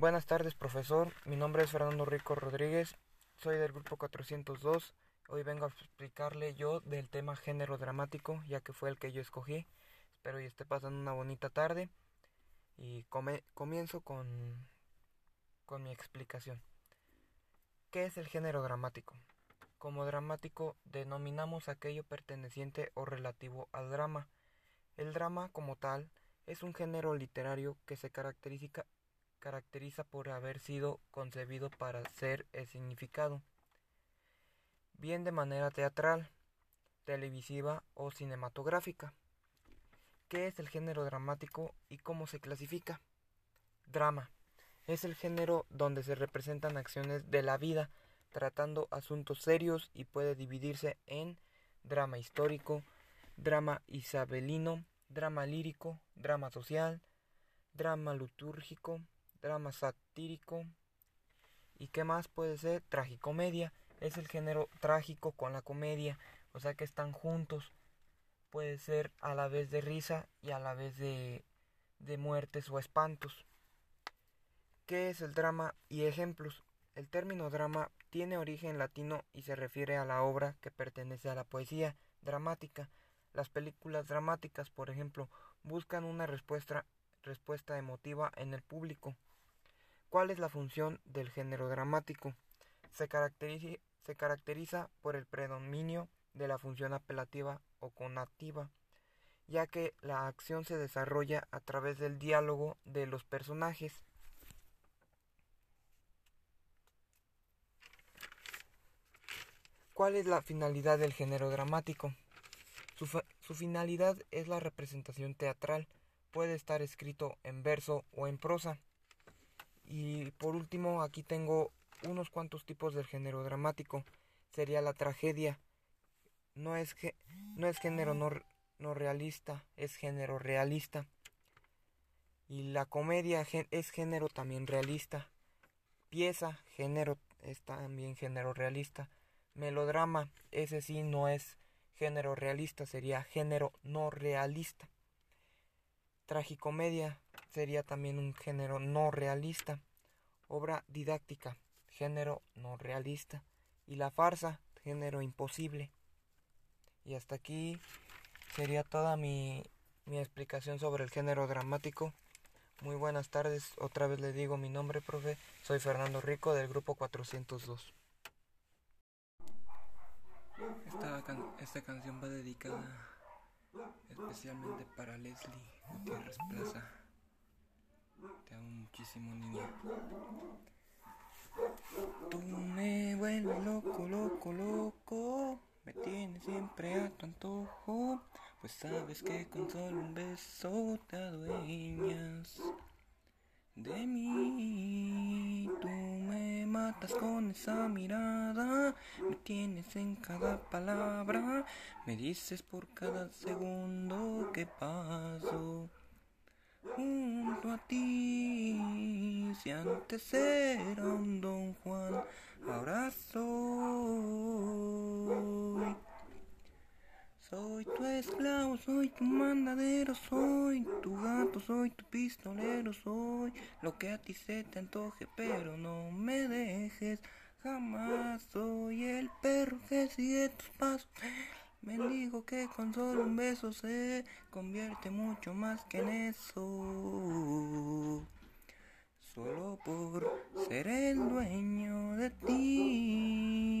Buenas tardes, profesor. Mi nombre es Fernando Rico Rodríguez. Soy del grupo 402. Hoy vengo a explicarle yo del tema género dramático, ya que fue el que yo escogí. Espero que esté pasando una bonita tarde. Y comienzo con, con mi explicación. ¿Qué es el género dramático? Como dramático denominamos aquello perteneciente o relativo al drama. El drama como tal es un género literario que se caracteriza, caracteriza por haber sido concebido para ser el significado, bien de manera teatral, televisiva o cinematográfica. ¿Qué es el género dramático y cómo se clasifica? Drama. Es el género donde se representan acciones de la vida tratando asuntos serios y puede dividirse en drama histórico, drama isabelino, drama lírico, drama social, drama litúrgico, drama satírico y qué más puede ser tragicomedia, es el género trágico con la comedia, o sea que están juntos. Puede ser a la vez de risa y a la vez de, de muertes o espantos. ¿Qué es el drama y ejemplos? El término drama tiene origen latino y se refiere a la obra que pertenece a la poesía dramática. Las películas dramáticas, por ejemplo, buscan una respuesta, respuesta emotiva en el público. ¿Cuál es la función del género dramático? Se caracteriza, por el predominio de la función apelativa o conativa, ya que la acción se desarrolla a través del diálogo de los personajes. ¿Cuál es la finalidad del género dramático? Su, finalidad es la representación teatral. Puede estar escrito en verso o en prosa. Y por último, aquí tengo unos cuantos tipos del género dramático. Sería la tragedia. No es, no es género no, no realista, es género realista. Y la comedia es género también realista. Pieza, género, es también género realista. Melodrama, ese sí no es género realista, sería género no realista. Tragicomedia sería también un género no realista. Obra didáctica, género no realista. Y la farsa, género imposible. Y hasta aquí sería toda mi, mi explicación sobre el género dramático. Muy buenas tardes, otra vez le digo mi nombre, profe. Soy Fernando Rico del grupo 402. Esta, esta canción va dedicada especialmente para Leslie Gutiérrez Plaza. Muchísimo, niña. Tú me vuelves loco, loco, loco. Me tienes siempre a tu antojo. Pues sabes que con solo un beso te adueñas de mí. Tú me matas con esa mirada, me tienes en cada palabra, me dices por cada segundo que paso. Junto a ti, si antes era un don Juan, ahora soy soy tu esclavo, soy tu mandadero, soy tu gato, soy tu pistolero, soy lo que a ti se te antoje, pero no me dejes jamás. Soy el perro que sigue tus pasos, mendigo que con solo un beso se convierte mucho más que en eso. Solo por ser el dueño de ti.